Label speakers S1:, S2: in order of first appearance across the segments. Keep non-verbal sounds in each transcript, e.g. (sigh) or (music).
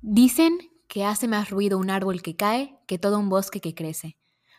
S1: Dicen que hace más ruido un árbol que cae que todo un bosque que crece.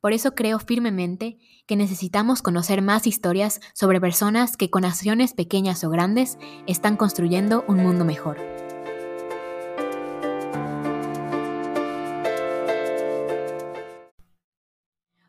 S1: Por eso creo firmemente que necesitamos conocer más historias sobre personas que con acciones pequeñas o grandes están construyendo un mundo mejor.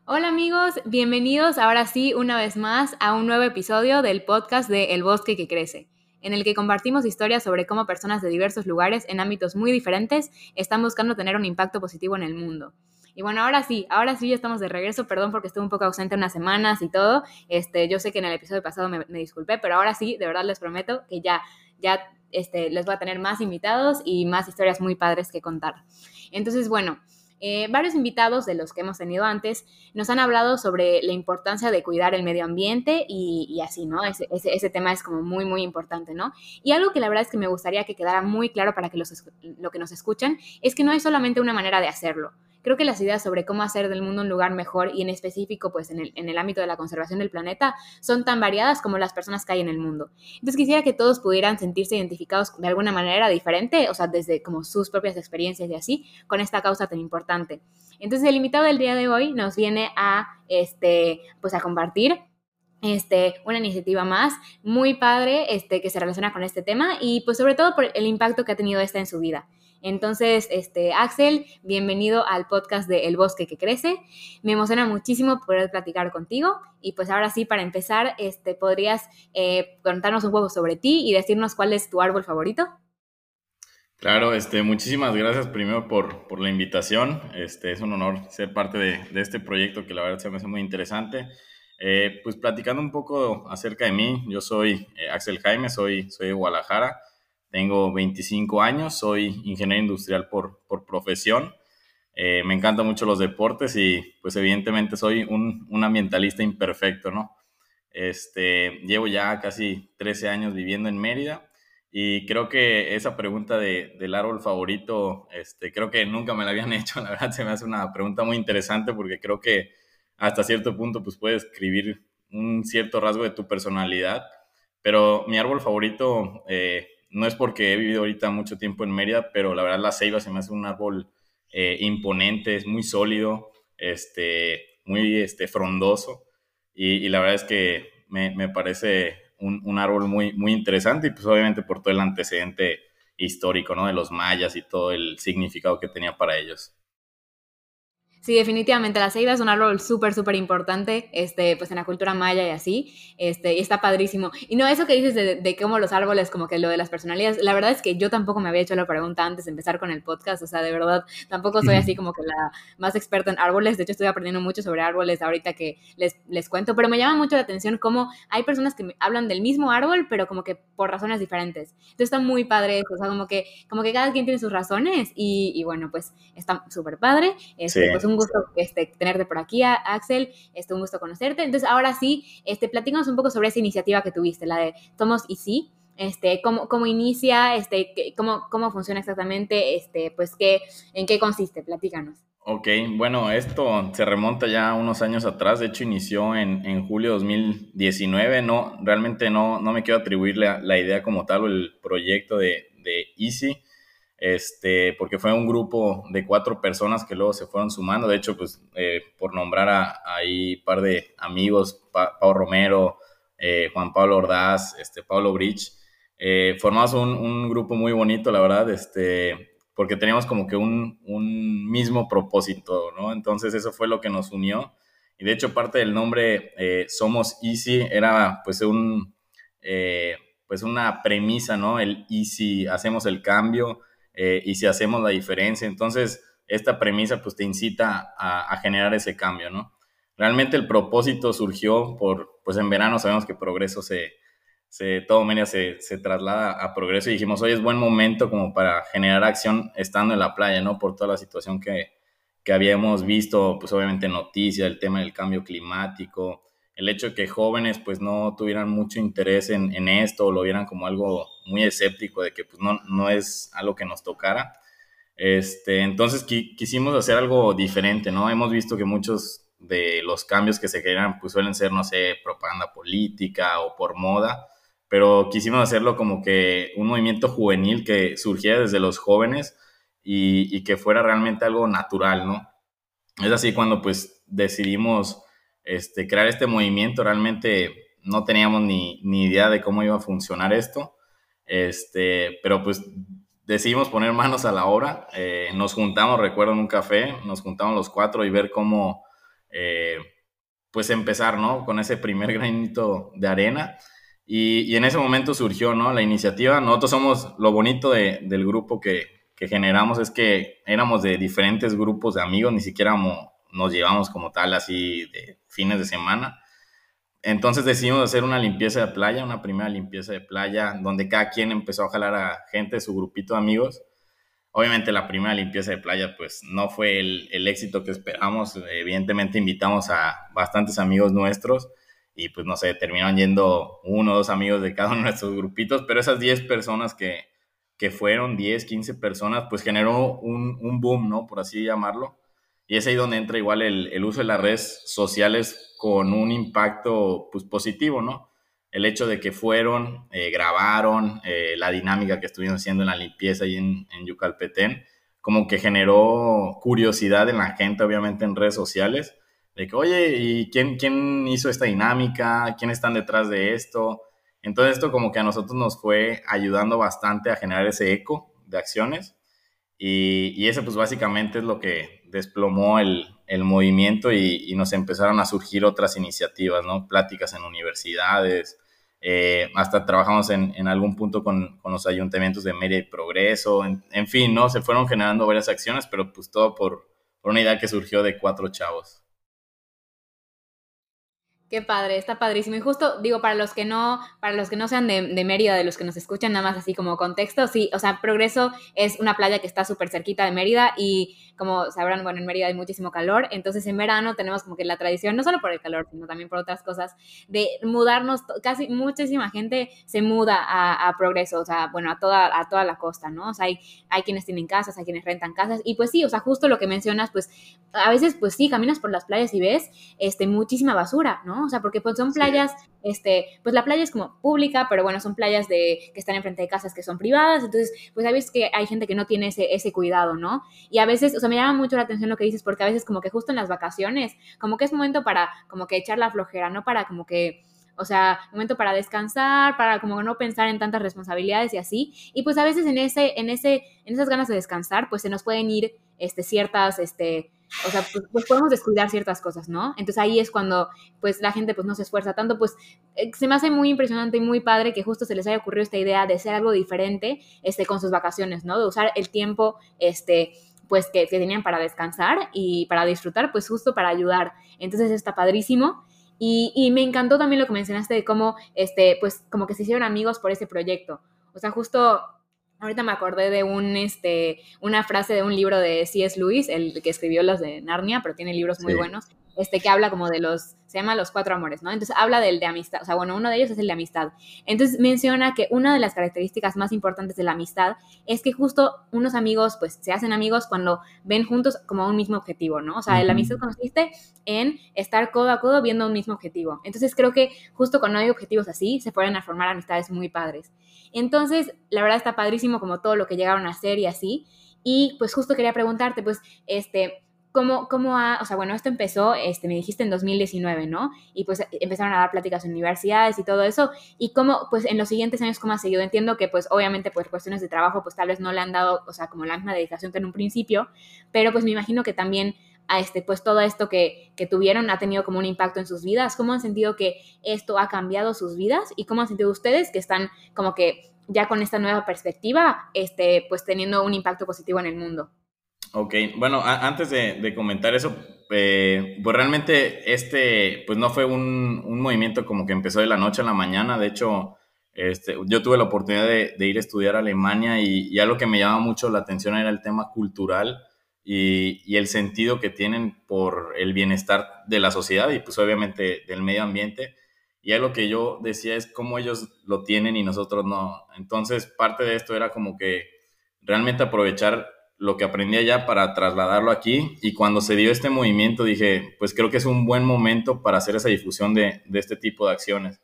S1: Hola amigos, bienvenidos ahora sí una vez más a un nuevo episodio del podcast de El bosque que crece en el que compartimos historias sobre cómo personas de diversos lugares en ámbitos muy diferentes están buscando tener un impacto positivo en el mundo. Y bueno, ahora sí, ahora sí ya estamos de regreso. Perdón porque estuve un poco ausente unas semanas y todo. Este, yo sé que en el episodio pasado me, disculpé, pero ahora sí, de verdad les prometo que ya, ya este, les voy a tener más invitados y más historias muy padres que contar. Entonces, bueno, eh, varios invitados de los que hemos tenido antes nos han hablado sobre la importancia de cuidar el medio ambiente y, así, ¿no? Ese, ese, tema es como muy, muy importante, ¿no? Y algo que la verdad es que me gustaría que quedara muy claro para que los, lo que nos escuchan es que no hay solamente una manera de hacerlo creo que las ideas sobre cómo hacer del mundo un lugar mejor y en específico pues en el, ámbito de la conservación del planeta son tan variadas como las personas que hay en el mundo. Entonces quisiera que todos pudieran sentirse identificados de alguna manera diferente, o sea, desde como sus propias experiencias y así, con esta causa tan importante. Entonces el invitado del día de hoy nos viene a, este, pues a compartir este, una iniciativa más muy padre este, que se relaciona con este tema y pues sobre todo por el impacto que ha tenido esta en su vida. Entonces, este, Axel, bienvenido al podcast de El Bosque que Crece. Me emociona muchísimo poder platicar contigo. Y pues ahora sí, para empezar, este, ¿podrías eh, contarnos un poco sobre ti y decirnos cuál es tu árbol favorito?
S2: Claro, este, muchísimas gracias primero por, por la invitación. Este, es un honor ser parte de, este proyecto que la verdad se me hace muy interesante. Eh, pues platicando un poco acerca de mí, yo soy eh, Axel Jaime, soy, soy de Guadalajara. Tengo 25 años, soy ingeniero industrial por, por profesión. Eh, me encantan mucho los deportes y pues evidentemente soy un, un, ambientalista imperfecto, ¿no? Este, llevo ya casi 13 años viviendo en Mérida y creo que esa pregunta de, del árbol favorito, este, creo que nunca me la habían (laughs) hecho, la verdad se me hace una pregunta muy interesante porque creo que hasta cierto punto pues puedes escribir un cierto rasgo de tu personalidad, pero mi árbol favorito eh, no es porque he vivido ahorita mucho tiempo en Mérida, pero la verdad la ceiba se me hace un árbol eh, imponente, es muy sólido, este, muy este, frondoso y, la verdad es que me, parece un, árbol muy, muy interesante y pues obviamente por todo el antecedente histórico, ¿no? De los mayas y todo el significado que tenía para ellos.
S1: Sí, definitivamente la ceiba es un árbol súper, súper importante, este, pues en la cultura maya y así, este, y está padrísimo. Y no, eso que dices de, de, cómo los árboles, como que lo de las personalidades, la verdad es que yo tampoco me había hecho la pregunta antes de empezar con el podcast, o sea, de verdad, tampoco soy así como que la más experta en árboles, de hecho estoy aprendiendo mucho sobre árboles ahorita que les, les cuento, pero me llama mucho la atención cómo hay personas que hablan del mismo árbol, pero como que por razones diferentes. Entonces está muy padre eso, o sea, como que, como que cada quien tiene sus razones y, y bueno, pues está súper padre. Este, pues un gusto este, tenerte por aquí, Axel, este, un gusto conocerte. Entonces, ahora sí, este, platícanos un poco sobre esa iniciativa que tuviste, la de Somos y sí. Este, cómo, cómo inicia, este, cómo, cómo funciona exactamente, este, pues qué, en qué consiste, platícanos.
S2: Ok, bueno, esto se remonta ya unos años atrás, de hecho inició en, en julio de 2019, no, realmente no, no me quiero atribuir la, la idea como tal o el proyecto de, de Easy, este, porque fue un grupo de cuatro personas que luego se fueron sumando. De hecho, pues eh, por nombrar a, ahí par de amigos, Pau Romero, eh, Juan Pablo Ordaz, este, Pablo Bridge, eh, formamos un, un, grupo muy bonito, la verdad, este, porque teníamos como que un, un, mismo propósito, ¿no? Entonces eso fue lo que nos unió. Y de hecho parte del nombre Somos Easy era pues un... pues una premisa, ¿no? El easy, hacemos el cambio, eh, y si hacemos la diferencia. Entonces, esta premisa pues te incita a, generar ese cambio, ¿no? Realmente el propósito surgió por, pues en verano sabemos que progreso se, se todo media se, se, traslada a progreso y dijimos, hoy es buen momento como para generar acción estando en la playa, ¿no? Por toda la situación que, que habíamos visto, pues obviamente noticias, el tema del cambio climático, el hecho de que jóvenes pues no tuvieran mucho interés en, en esto o lo vieran como algo muy escéptico de que pues no, no es algo que nos tocara. Este, entonces quisimos hacer algo diferente, ¿no? Hemos visto que muchos de los cambios que se generan pues suelen ser, no sé, propaganda política o por moda, pero quisimos hacerlo como que un movimiento juvenil que surgiera desde los jóvenes y, que fuera realmente algo natural, ¿no? Es así cuando pues decidimos este, crear este movimiento, realmente no teníamos ni, ni idea de cómo iba a funcionar esto, este, pero pues decidimos poner manos a la obra, eh, nos juntamos, recuerdo, en un café, nos juntamos los cuatro y ver cómo, eh, pues empezar, ¿no? Con ese primer granito de arena. Y, en ese momento surgió, ¿no? La iniciativa. Nosotros somos, lo bonito del grupo que, que, generamos es que éramos de diferentes grupos de amigos, ni siquiera nos llevamos como tal así de fines de semana. Entonces decidimos hacer una limpieza de playa, una primera limpieza de playa, donde cada quien empezó a jalar a gente de su grupito de amigos. Obviamente la primera limpieza de playa pues no fue el, éxito que esperamos. Evidentemente invitamos a bastantes amigos nuestros y pues no sé, terminaron yendo uno o dos amigos de cada uno de nuestros grupitos, pero esas 10 personas que, que fueron, 10, 15 personas, pues generó un, un boom, ¿no? Por así llamarlo y es ahí donde entra igual el, uso de las redes sociales con un impacto pues, positivo, ¿no? El hecho de que fueron, eh, grabaron, eh, la dinámica que estuvieron haciendo en la limpieza y en, en Yucalpetén, como que generó curiosidad en la gente, obviamente en redes sociales, de que, oye, ¿y quién, quién hizo esta dinámica? ¿Quién están detrás de esto? Entonces esto como que a nosotros nos fue ayudando bastante a generar ese eco de acciones y, y ese pues básicamente es lo que desplomó el, movimiento y, nos empezaron a surgir otras iniciativas, ¿no? Pláticas en universidades, eh, hasta trabajamos en, algún punto con, los ayuntamientos de Mérida y Progreso, en, fin, ¿no? Se fueron generando varias acciones, pero pues todo por, por una idea que surgió de cuatro chavos.
S1: Qué padre, está padrísimo. Y justo digo, para los que no, para los que no sean de, de, Mérida, de los que nos escuchan nada más así como contexto, sí, o sea, Progreso es una playa que está súper cerquita de Mérida y como sabrán, bueno, en Mérida hay muchísimo calor, entonces en verano tenemos como que la tradición, no solo por el calor, sino también por otras cosas, de mudarnos, casi muchísima gente se muda a, Progreso, o sea, bueno, a toda, a toda la costa, ¿no? O sea, hay, hay quienes tienen casas, hay quienes rentan casas, y pues sí, o sea, justo lo que mencionas, pues a veces, pues sí, caminas por las playas y ves este, muchísima basura, ¿no? O sea, porque pues son playas, este, pues la playa es como pública, pero bueno, son playas de, que están enfrente de casas que son privadas, entonces, pues sabes que hay gente que no tiene ese, ese cuidado, ¿no? Y a veces, o sea, me llama mucho la atención lo que dices, porque a veces como que justo en las vacaciones, como que es momento para como que echar la flojera, ¿no? Para como que o sea, momento para descansar, para como no pensar en tantas responsabilidades y así. Y pues a veces en ese, en ese, en esas ganas de descansar, pues se nos pueden ir este, ciertas, este, o sea, pues, pues, podemos descuidar ciertas cosas, ¿no? Entonces ahí es cuando pues la gente pues no se esfuerza tanto, pues eh, se me hace muy impresionante y muy padre que justo se les haya ocurrido esta idea de hacer algo diferente este, con sus vacaciones, ¿no? De usar el tiempo, este, pues que, tenían para descansar y para disfrutar, pues justo para ayudar. Entonces está padrísimo. Y, y, me encantó también lo que mencionaste de cómo, este, pues como que se hicieron amigos por ese proyecto. O sea, justo Ahorita me acordé de un, este, una frase de un libro de C.S. Lewis, el que escribió los de Narnia, pero tiene libros muy buenos, este, que habla como de los, se llama Los Cuatro Amores, ¿no? Entonces habla del de amistad, o sea, bueno, uno de ellos es el de amistad. Entonces menciona que una de las características más importantes de la amistad es que justo unos amigos, pues, se hacen amigos cuando ven juntos como un mismo objetivo, ¿no? O sea, la amistad consiste en estar codo a codo viendo un mismo objetivo. Entonces creo que justo cuando hay objetivos así, se pueden a formar amistades muy padres. Entonces, la verdad está padrísimo como todo lo que llegaron a hacer y así. Y pues justo quería preguntarte, pues, este, ¿cómo, cómo ha, o sea, bueno, esto empezó, este, me dijiste en 2019, ¿no? Y pues empezaron a dar pláticas en universidades y todo eso. Y cómo, pues, en los siguientes años, ¿cómo ha seguido? Entiendo que, pues, obviamente, pues, cuestiones de trabajo, pues, tal vez no le han dado, o sea, como la misma dedicación que en un principio, pero pues me imagino que también a este, pues todo esto que, que, tuvieron ha tenido como un impacto en sus vidas. ¿Cómo han sentido que esto ha cambiado sus vidas? ¿Y cómo han sentido ustedes que están como que ya con esta nueva perspectiva, este, pues teniendo un impacto positivo en el mundo?
S2: Ok, bueno, antes de, comentar eso, eh, pues realmente este, pues no fue un, un, movimiento como que empezó de la noche a la mañana, de hecho, este, yo tuve la oportunidad de, ir a estudiar a Alemania y, y, algo que me llama mucho la atención era el tema cultural y, el sentido que tienen por el bienestar de la sociedad y pues obviamente del medio ambiente. Y algo que yo decía es cómo ellos lo tienen y nosotros no. Entonces parte de esto era como que realmente aprovechar lo que aprendí allá para trasladarlo aquí y cuando se dio este movimiento dije, pues creo que es un buen momento para hacer esa difusión de, de este tipo de acciones.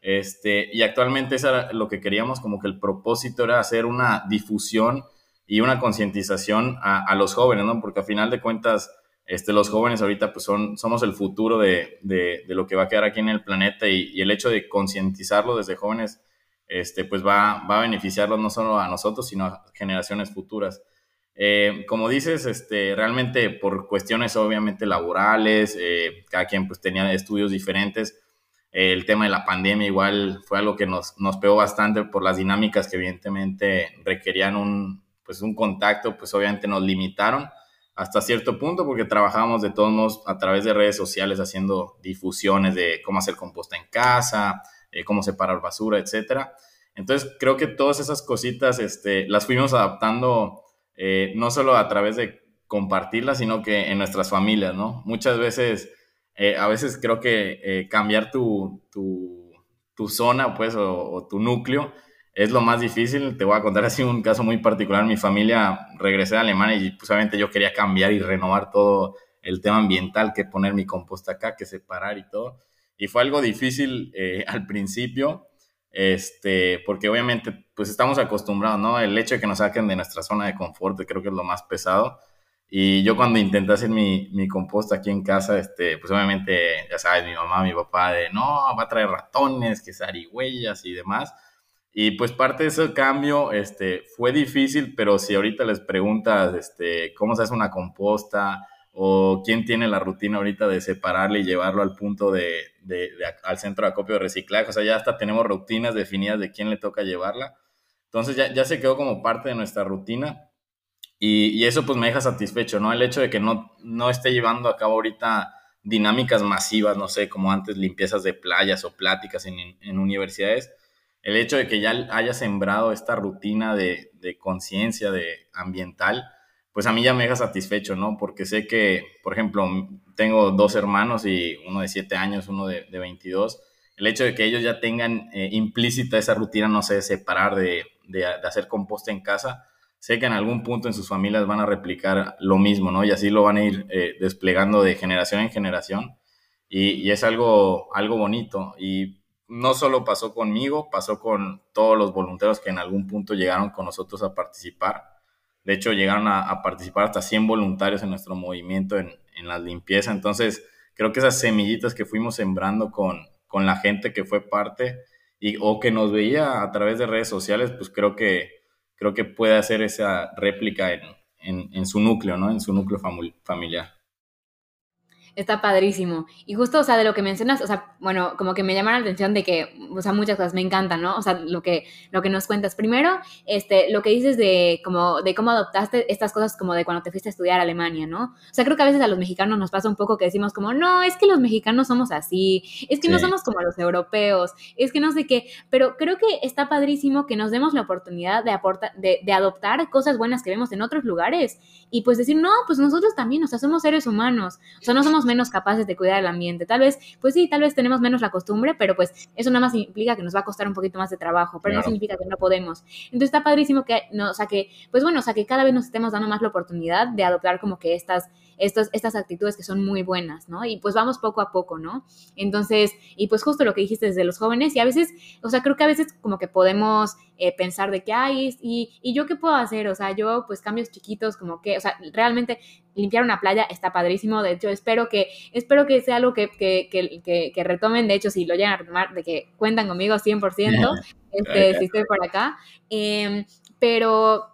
S2: Este, y actualmente eso era lo que queríamos, como que el propósito era hacer una difusión y una concientización a, los jóvenes, ¿no? Porque a final de cuentas, este, los jóvenes ahorita pues son, somos el futuro de, de, lo que va a quedar aquí en el planeta y, el hecho de concientizarlo desde jóvenes, este, pues va, va a beneficiarlos no solo a nosotros, sino a generaciones futuras. Eh, como dices, este, realmente por cuestiones obviamente laborales, eh, cada quien pues tenía estudios diferentes, el tema de la pandemia igual fue algo que nos, nos pegó bastante por las dinámicas que evidentemente requerían un, pues un contacto, pues obviamente nos limitaron hasta cierto punto porque trabajábamos de todos modos a través de redes sociales haciendo difusiones de cómo hacer composta en casa, eh, cómo separar basura, etcétera. Entonces creo que todas esas cositas este, las fuimos adaptando eh, no solo a través de compartirlas, sino que en nuestras familias, ¿no? Muchas veces eh, a veces creo que eh, cambiar tu, tu, zona, pues, o, tu núcleo es lo más difícil. Te voy a contar (laughs) así un caso muy particular. Mi familia regresé a Alemania y pues yo quería cambiar y renovar todo el tema ambiental, que poner mi composta acá, que separar y todo. Y fue algo difícil (laughs) al principio, este, porque obviamente pues estamos acostumbrados, ¿no? El hecho de que nos saquen de nuestra zona de confort creo que es lo más pesado. Y yo cuando intenté hacer mi, mi composta aquí en casa, este, pues obviamente, ya sabes, mi mamá, mi papá, de no, va a traer ratones, que zarigüeyas y demás. Y pues parte de ese cambio este, fue difícil, pero si ahorita les preguntas este, cómo se hace una composta o quién tiene la rutina ahorita de separarle y llevarlo al punto de, de, al centro de acopio de reciclaje, o sea, ya hasta tenemos rutinas definidas de quién le toca llevarla. Entonces ya, ya se quedó como parte de nuestra rutina y, eso pues me deja satisfecho, ¿no? El hecho de que no, no esté llevando a cabo ahorita dinámicas masivas, no sé, como antes limpiezas de playas o pláticas en, en universidades, el hecho de que ya haya sembrado esta rutina de, de conciencia de ambiental, pues a mí ya me deja satisfecho, ¿no? Porque sé que, por ejemplo, tengo dos hermanos y uno de 7 años, uno de, de 22. El hecho de que ellos ya tengan eh, implícita esa rutina, no sé, de separar, de, de, hacer composta en casa, sé que en algún punto en sus familias van a replicar lo mismo, ¿no? Y así lo van a ir eh, desplegando de generación en generación. Y, es algo, algo bonito. Y no solo pasó conmigo, pasó con todos los voluntarios que en algún punto llegaron con nosotros a participar. De hecho, llegaron a, participar hasta 100 voluntarios en nuestro movimiento en, en la limpieza. Entonces, creo que esas semillitas que fuimos sembrando con, con la gente que fue parte y, o que nos veía a través de redes sociales, pues creo que creo que puede hacer esa réplica en, en, su núcleo, ¿no? En su núcleo familiar.
S1: Está padrísimo. Y justo, o sea, de lo que mencionas, o sea, bueno, como que me llama la atención de que, o sea, muchas cosas me encantan, ¿no? O sea, lo que, lo que nos cuentas. Primero, este, lo que dices de, como, de cómo adoptaste estas cosas como de cuando te fuiste a estudiar a Alemania, ¿no? O sea, creo que a veces a los mexicanos nos pasa un poco que decimos como, no, es que los mexicanos somos así, es que no somos como los europeos, es que no sé qué, pero creo que está padrísimo que nos demos la oportunidad de, aportar, de, de adoptar cosas buenas que vemos en otros lugares y pues decir, no, pues nosotros también, o sea, somos seres humanos, o sea, no somos menos capaces de cuidar el ambiente. Tal vez, pues sí, tal vez tenemos menos la costumbre, pero pues eso nada más implica que nos va a costar un poquito más de trabajo, pero no significa que no podemos. Entonces está padrísimo que, no, o sea, que, pues bueno, o sea, que cada vez nos estemos dando más la oportunidad de adoptar como que estas estos, estas actitudes que son muy buenas, ¿no? Y pues vamos poco a poco, ¿no? Entonces, y pues justo lo que dijiste desde los jóvenes, y a veces, o sea, creo que a veces como que podemos eh, pensar de que, hay y, y yo qué puedo hacer, o sea, yo pues cambios chiquitos, como que, o sea, realmente limpiar una playa está padrísimo, de hecho, espero que, espero que sea algo que, que, que, que retomen, de hecho, si lo llegan a retomar, de que cuentan conmigo 100%, (laughs) este, si estoy por acá, em, pero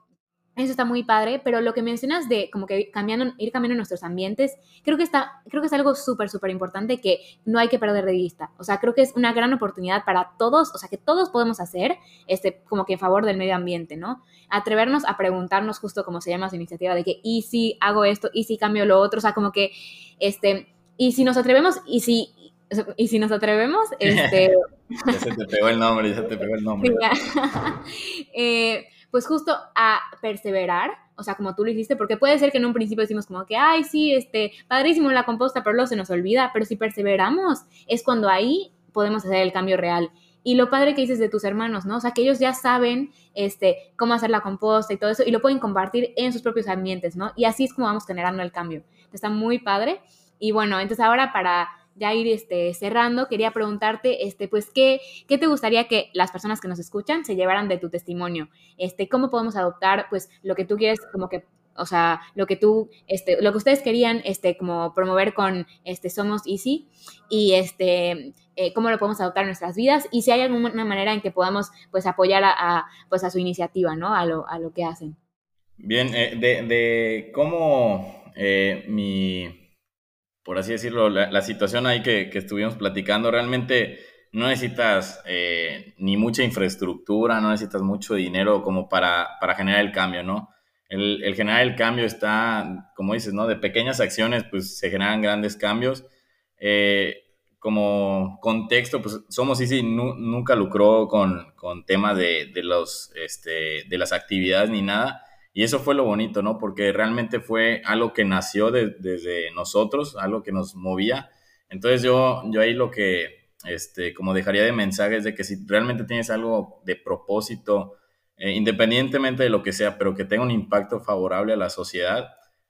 S1: eso está muy padre, pero lo que mencionas de como que cambiando, ir cambiando nuestros ambientes, creo que está, creo que es algo súper, súper importante que no hay que perder de vista. O sea, creo que es una gran oportunidad para todos, o sea, que todos podemos hacer, este, como que en favor del medio ambiente, ¿no? Atrevernos a preguntarnos justo como se llama su iniciativa de que, ¿y si hago esto? ¿Y si cambio lo otro? O sea, como que, este, y si nos atrevemos, y si, y si nos atrevemos, (laughs) este...
S2: ya se te pegó el nombre, ya se te pegó el nombre. (laughs) (laughs)
S1: eh, pues justo a perseverar, o sea, como tú lo hiciste, porque puede ser que en un principio decimos como que, ay, sí, este, padrísimo la composta, pero luego se nos olvida, pero si perseveramos, es cuando ahí podemos hacer el cambio real. Y lo padre que dices de tus hermanos, ¿no? O sea, que ellos ya saben este, cómo hacer la composta y todo eso, y lo pueden compartir en sus propios ambientes, ¿no? Y así es como vamos generando el cambio. Está muy padre. Y bueno, entonces ahora para ya ir este, cerrando, quería preguntarte, este, pues, ¿qué, ¿qué te gustaría que las personas que nos escuchan se llevaran de tu testimonio? Este, ¿Cómo podemos adoptar, pues, lo que tú quieres como que o sea, lo que tú, este, lo que ustedes querían, este, como promover con, este, Somos Easy y, este, eh, cómo lo podemos adoptar en nuestras vidas y si hay alguna manera en que podamos, pues, apoyar a, pues, a su iniciativa, ¿no? A lo, a lo que hacen.
S2: Bien, eh, de, cómo eh, mi, por así decirlo, la, situación ahí que, que, estuvimos platicando, realmente no necesitas ni mucha infraestructura, no necesitas mucho dinero como para, para generar el cambio, ¿no? el, el, generar el cambio está, como dices, ¿no? De pequeñas acciones, pues se generan grandes cambios. Eh, como contexto, pues Somos Easy nunca lucró con, con temas de, de, los, este, de las actividades ni nada. Y eso fue lo bonito, ¿no? Porque realmente fue algo que nació desde nosotros, algo que nos movía. Entonces yo, yo ahí lo que, este, como dejaría de mensaje es de que si realmente tienes algo de propósito, eh, independientemente de lo que sea, pero que tenga un impacto favorable a la sociedad,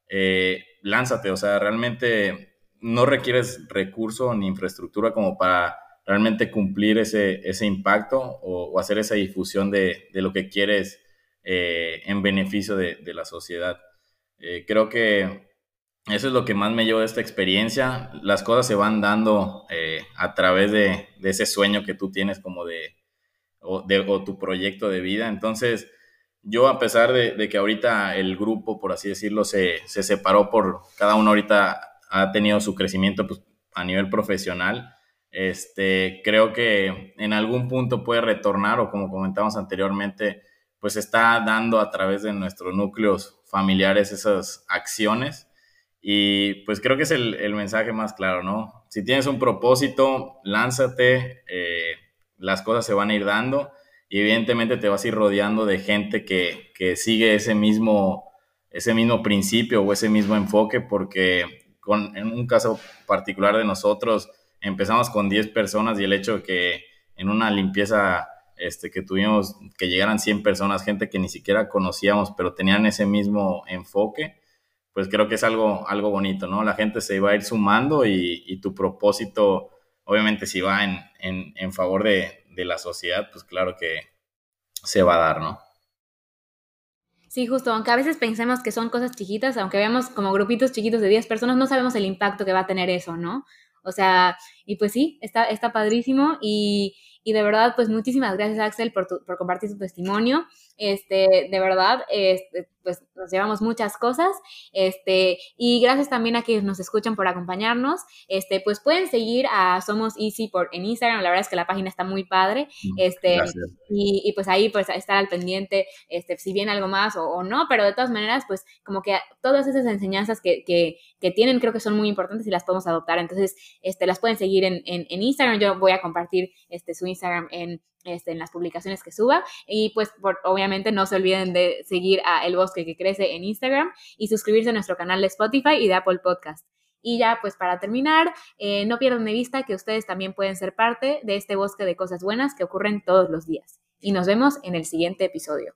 S2: eh, lánzate, o sea, realmente no requieres recurso ni infraestructura como para realmente cumplir ese, ese impacto o, hacer esa difusión de, de lo que quieres eh, en beneficio de, de la sociedad. creo que eso es lo que más me llevó de esta experiencia. Las cosas se van dando a través de, de, ese sueño que tú tienes como de, o, de, tu proyecto de vida. Entonces, yo a pesar de, que ahorita el grupo, por así decirlo, se, se, separó por, cada uno ahorita ha tenido su crecimiento pues, a nivel profesional, este, creo que en algún punto puede retornar o como comentamos anteriormente, pues está dando a través de nuestros núcleos familiares esas acciones y pues creo que es el, el mensaje más claro, ¿no? Si tienes un propósito, lánzate, eh, las cosas se van a ir dando y evidentemente te vas a ir rodeando de gente que, que sigue ese mismo, ese mismo principio o ese mismo enfoque porque con, en un caso particular de nosotros empezamos con 10 personas y el hecho de que en una limpieza este, que tuvimos que llegaran 100 personas, gente que ni siquiera conocíamos, pero tenían ese mismo enfoque, pues creo que es algo, algo bonito, ¿no? La gente se va a ir sumando y, y tu propósito obviamente si va en, en, en favor de, de, la sociedad, pues claro que se va a dar, ¿no?
S1: Sí, justo, aunque a veces pensemos que son cosas chiquitas, aunque veamos como grupitos chiquitos de 10 personas, no sabemos el impacto que va a tener eso, ¿no? O sea, y pues sí, está, está padrísimo y, y de verdad, pues muchísimas gracias Axel por, por compartir tu testimonio. Este, de verdad, este, pues nos llevamos muchas cosas. Este, y gracias también a quienes nos escuchan por acompañarnos. Este, pues pueden seguir a Somos Easy por, en Instagram. La verdad es que la página está muy padre. Mm, este, y, y, pues ahí pues estar al pendiente, este, si viene algo más o, o, no, pero de todas maneras, pues como que todas esas enseñanzas que, que, que, tienen creo que son muy importantes y las podemos adoptar. Entonces, este, las pueden seguir en, en, en Instagram. Yo voy a compartir este, su Instagram en este, en las publicaciones que suba. Y pues obviamente no se olviden de seguir a El Bosque que Crece en Instagram y suscribirse a nuestro canal de Spotify y de Apple Podcast. Y ya pues para terminar, eh, no pierdan de vista que ustedes también pueden ser parte de este bosque de cosas buenas que ocurren todos los días. Y nos vemos en el siguiente episodio.